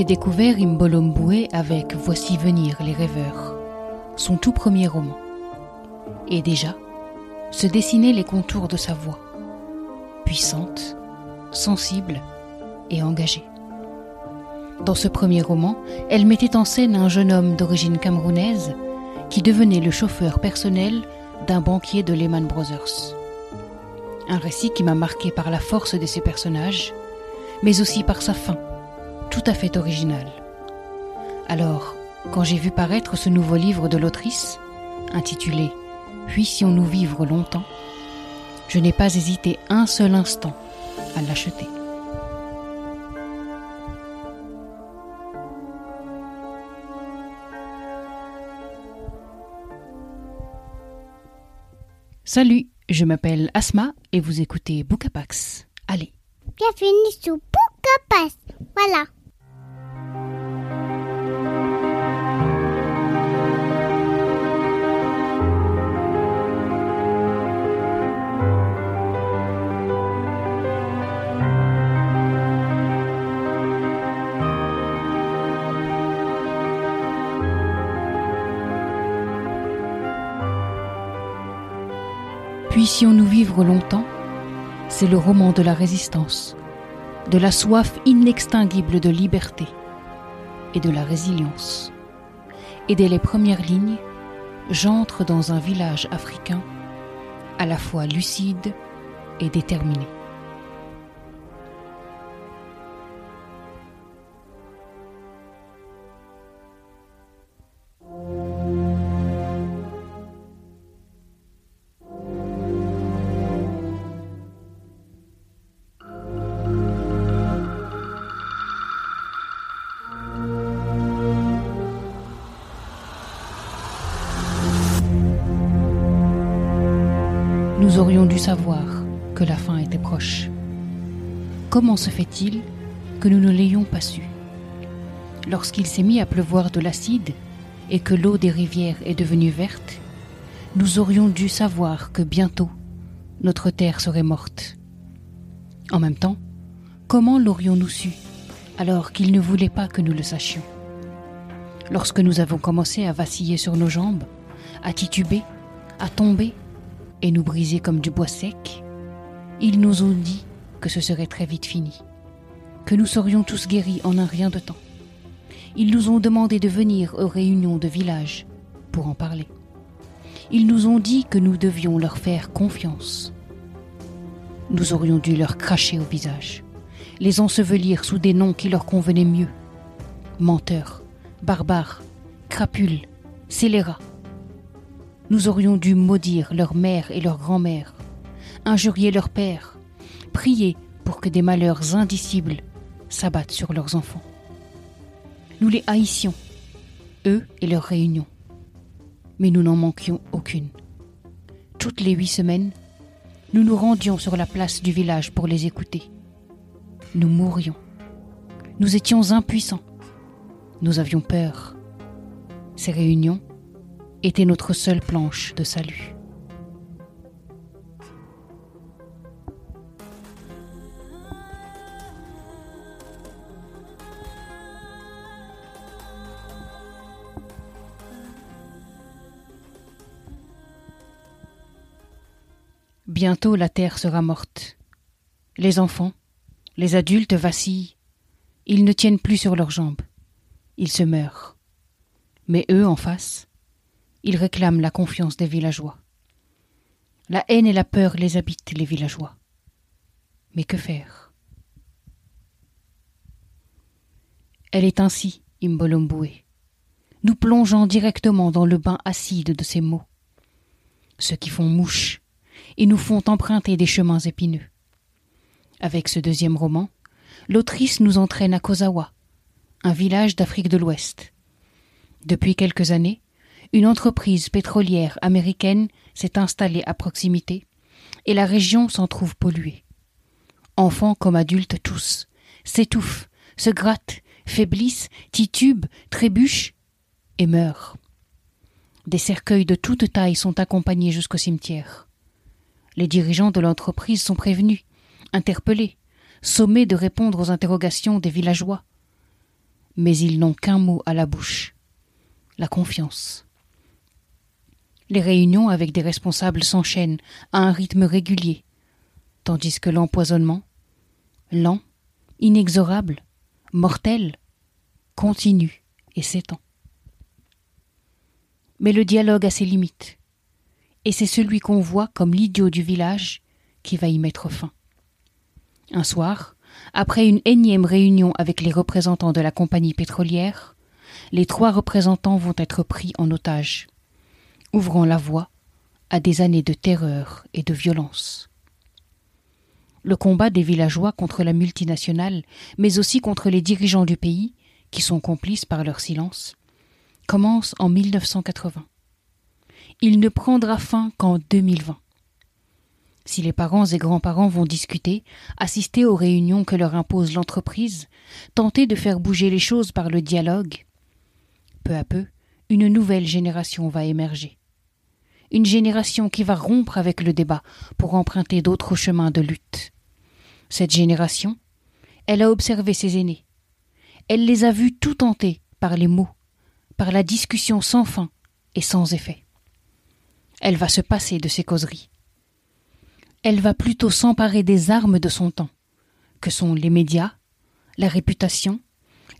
J'ai découvert Imbolomboué avec Voici venir les rêveurs, son tout premier roman. Et déjà, se dessinaient les contours de sa voix, puissante, sensible et engagée. Dans ce premier roman, elle mettait en scène un jeune homme d'origine camerounaise qui devenait le chauffeur personnel d'un banquier de Lehman Brothers. Un récit qui m'a marqué par la force de ses personnages, mais aussi par sa fin, tout à fait originale. Alors, quand j'ai vu paraître ce nouveau livre de l'autrice, intitulé Puissions-nous vivre longtemps, je n'ai pas hésité un seul instant à l'acheter. Salut, je m'appelle Asma et vous écoutez Bookapax. Allez. Bienvenue sur Bookapax. Voilà. Puissions-nous vivre longtemps, c'est le roman de la résistance, de la soif inextinguible de liberté et de la résilience. Et dès les premières lignes, j'entre dans un village africain à la fois lucide et déterminé. Nous aurions dû savoir que la fin était proche. Comment se fait-il que nous ne l'ayons pas su? Lorsqu'il s'est mis à pleuvoir de l'acide et que l'eau des rivières est devenue verte, nous aurions dû savoir que bientôt notre terre serait morte. En même temps, comment l'aurions-nous su alors qu'il ne voulait pas que nous le sachions? Lorsque nous avons commencé à vaciller sur nos jambes, à tituber, à tomber, et nous briser comme du bois sec, ils nous ont dit que ce serait très vite fini, que nous serions tous guéris en un rien de temps. Ils nous ont demandé de venir aux réunions de village pour en parler. Ils nous ont dit que nous devions leur faire confiance. Nous aurions dû leur cracher au visage, les ensevelir sous des noms qui leur convenaient mieux. Menteurs, barbares, crapules, scélérats nous aurions dû maudire leur mère et leur grand-mère, injurier leur père, prier pour que des malheurs indicibles s'abattent sur leurs enfants. Nous les haïssions, eux et leurs réunions, mais nous n'en manquions aucune. Toutes les huit semaines, nous nous rendions sur la place du village pour les écouter. Nous mourions. Nous étions impuissants. Nous avions peur. Ces réunions, était notre seule planche de salut. Bientôt la terre sera morte. Les enfants, les adultes vacillent. Ils ne tiennent plus sur leurs jambes. Ils se meurent. Mais eux en face, ils réclament la confiance des villageois. La haine et la peur les habitent, les villageois. Mais que faire? Elle est ainsi, Imbolomboué, nous plongeant directement dans le bain acide de ces mots, ceux qui font mouche et nous font emprunter des chemins épineux. Avec ce deuxième roman, l'autrice nous entraîne à Kozawa, un village d'Afrique de l'Ouest. Depuis quelques années, une entreprise pétrolière américaine s'est installée à proximité et la région s'en trouve polluée. Enfants comme adultes tous s'étouffent, se grattent, faiblissent, titubent, trébuchent et meurent. Des cercueils de toute taille sont accompagnés jusqu'au cimetière. Les dirigeants de l'entreprise sont prévenus, interpellés, sommés de répondre aux interrogations des villageois. mais ils n'ont qu'un mot à la bouche la confiance. Les réunions avec des responsables s'enchaînent à un rythme régulier, tandis que l'empoisonnement, lent, inexorable, mortel, continue et s'étend. Mais le dialogue a ses limites, et c'est celui qu'on voit comme l'idiot du village qui va y mettre fin. Un soir, après une énième réunion avec les représentants de la compagnie pétrolière, les trois représentants vont être pris en otage, ouvrant la voie à des années de terreur et de violence. Le combat des villageois contre la multinationale, mais aussi contre les dirigeants du pays, qui sont complices par leur silence, commence en 1980. Il ne prendra fin qu'en 2020. Si les parents et grands-parents vont discuter, assister aux réunions que leur impose l'entreprise, tenter de faire bouger les choses par le dialogue, peu à peu, une nouvelle génération va émerger. Une génération qui va rompre avec le débat pour emprunter d'autres chemins de lutte. Cette génération, elle a observé ses aînés. Elle les a vus tout tenter par les mots, par la discussion sans fin et sans effet. Elle va se passer de ces causeries elle va plutôt s'emparer des armes de son temps, que sont les médias, la réputation,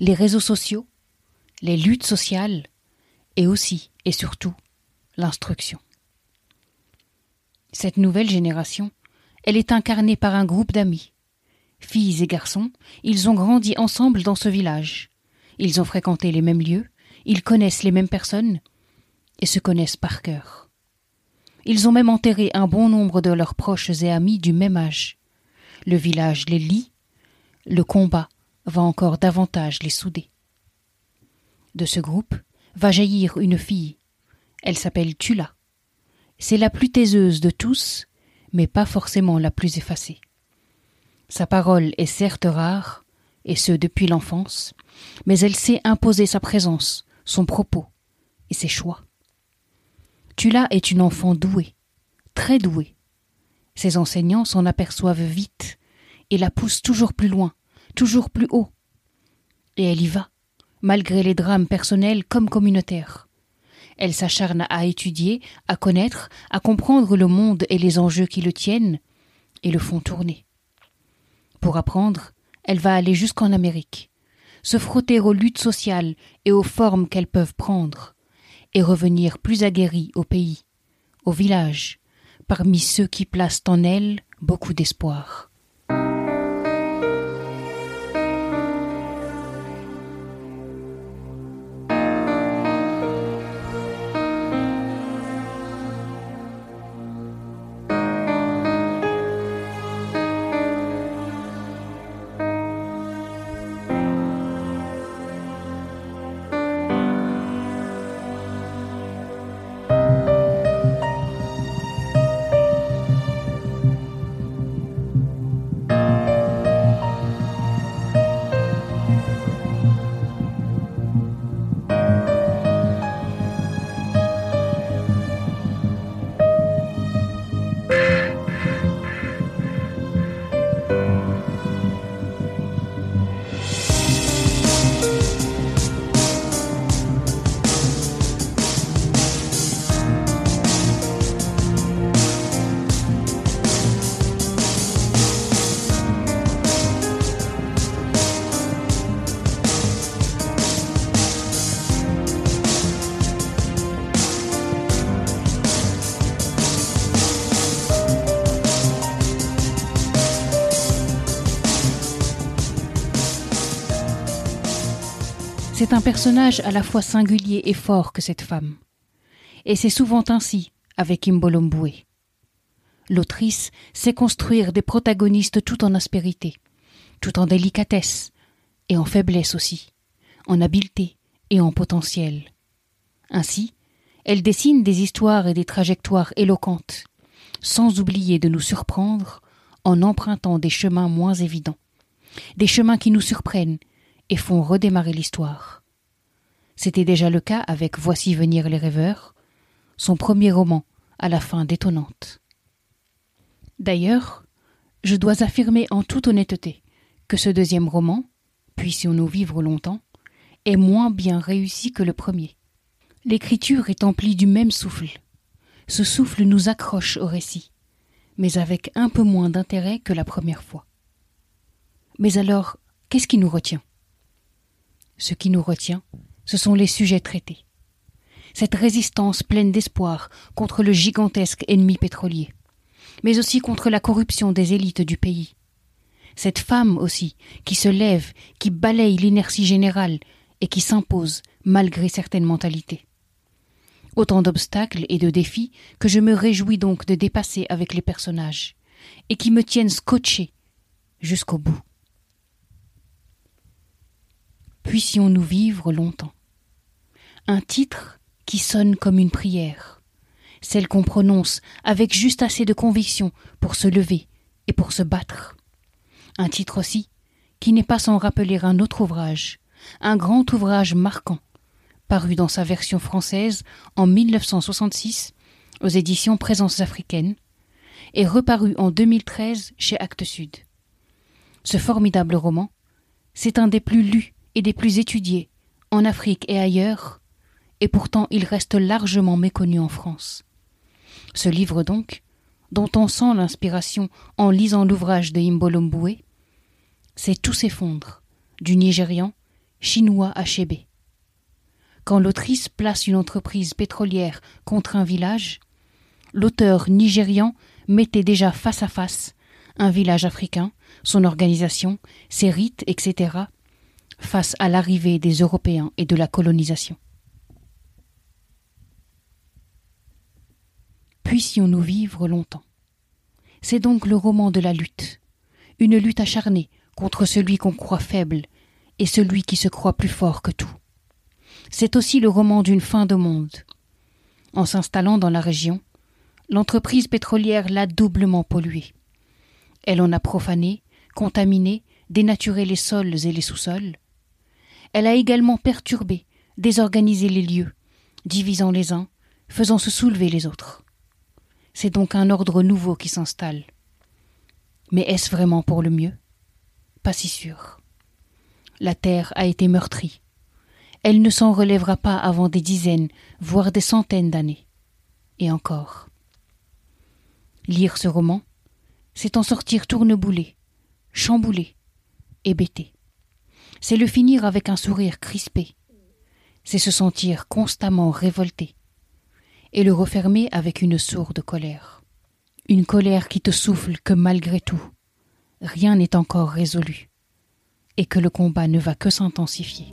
les réseaux sociaux, les luttes sociales, et aussi et surtout l'instruction. Cette nouvelle génération, elle est incarnée par un groupe d'amis. Filles et garçons, ils ont grandi ensemble dans ce village. Ils ont fréquenté les mêmes lieux, ils connaissent les mêmes personnes et se connaissent par cœur. Ils ont même enterré un bon nombre de leurs proches et amis du même âge. Le village les lie, le combat va encore davantage les souder. De ce groupe va jaillir une fille. Elle s'appelle Tula. C'est la plus taiseuse de tous, mais pas forcément la plus effacée. Sa parole est certes rare, et ce depuis l'enfance, mais elle sait imposer sa présence, son propos et ses choix. Tula est une enfant douée, très douée. Ses enseignants s'en aperçoivent vite et la poussent toujours plus loin, toujours plus haut. Et elle y va, malgré les drames personnels comme communautaires. Elle s'acharne à étudier, à connaître, à comprendre le monde et les enjeux qui le tiennent et le font tourner. Pour apprendre, elle va aller jusqu'en Amérique, se frotter aux luttes sociales et aux formes qu'elles peuvent prendre, et revenir plus aguerrie au pays, au village, parmi ceux qui placent en elle beaucoup d'espoir. C'est un personnage à la fois singulier et fort que cette femme. Et c'est souvent ainsi avec Imbolomboué. L'autrice sait construire des protagonistes tout en aspérité, tout en délicatesse, et en faiblesse aussi, en habileté et en potentiel. Ainsi, elle dessine des histoires et des trajectoires éloquentes, sans oublier de nous surprendre en empruntant des chemins moins évidents, des chemins qui nous surprennent et font redémarrer l'histoire. C'était déjà le cas avec Voici venir les rêveurs, son premier roman à la fin détonnante. D'ailleurs, je dois affirmer en toute honnêteté que ce deuxième roman, Puissions-nous vivre longtemps, est moins bien réussi que le premier. L'écriture est emplie du même souffle. Ce souffle nous accroche au récit, mais avec un peu moins d'intérêt que la première fois. Mais alors, qu'est-ce qui nous retient? Ce qui nous retient, ce sont les sujets traités. Cette résistance pleine d'espoir contre le gigantesque ennemi pétrolier, mais aussi contre la corruption des élites du pays. Cette femme aussi, qui se lève, qui balaye l'inertie générale et qui s'impose malgré certaines mentalités. Autant d'obstacles et de défis que je me réjouis donc de dépasser avec les personnages, et qui me tiennent scotché jusqu'au bout. Puissions-nous vivre longtemps. Un titre qui sonne comme une prière, celle qu'on prononce avec juste assez de conviction pour se lever et pour se battre. Un titre aussi qui n'est pas sans rappeler un autre ouvrage, un grand ouvrage marquant, paru dans sa version française en 1966 aux éditions Présences africaines et reparu en 2013 chez Actes Sud. Ce formidable roman, c'est un des plus lus et des plus étudiés en Afrique et ailleurs, et pourtant il reste largement méconnu en France. Ce livre donc, dont on sent l'inspiration en lisant l'ouvrage de Imbolomboué, c'est tout s'effondre, du Nigérian, chinois à Chébé. Quand l'autrice place une entreprise pétrolière contre un village, l'auteur nigérian mettait déjà face à face un village africain, son organisation, ses rites, etc., face à l'arrivée des Européens et de la colonisation. Puissions-nous vivre longtemps. C'est donc le roman de la lutte, une lutte acharnée contre celui qu'on croit faible et celui qui se croit plus fort que tout. C'est aussi le roman d'une fin de monde. En s'installant dans la région, l'entreprise pétrolière l'a doublement polluée. Elle en a profané, contaminé, dénaturé les sols et les sous-sols. Elle a également perturbé, désorganisé les lieux, divisant les uns, faisant se soulever les autres. C'est donc un ordre nouveau qui s'installe. Mais est-ce vraiment pour le mieux? Pas si sûr. La terre a été meurtrie. Elle ne s'en relèvera pas avant des dizaines, voire des centaines d'années. Et encore. Lire ce roman, c'est en sortir tourneboulé, chamboulé, hébété. C'est le finir avec un sourire crispé. C'est se sentir constamment révolté. Et le refermer avec une sourde colère. Une colère qui te souffle que malgré tout, rien n'est encore résolu, et que le combat ne va que s'intensifier.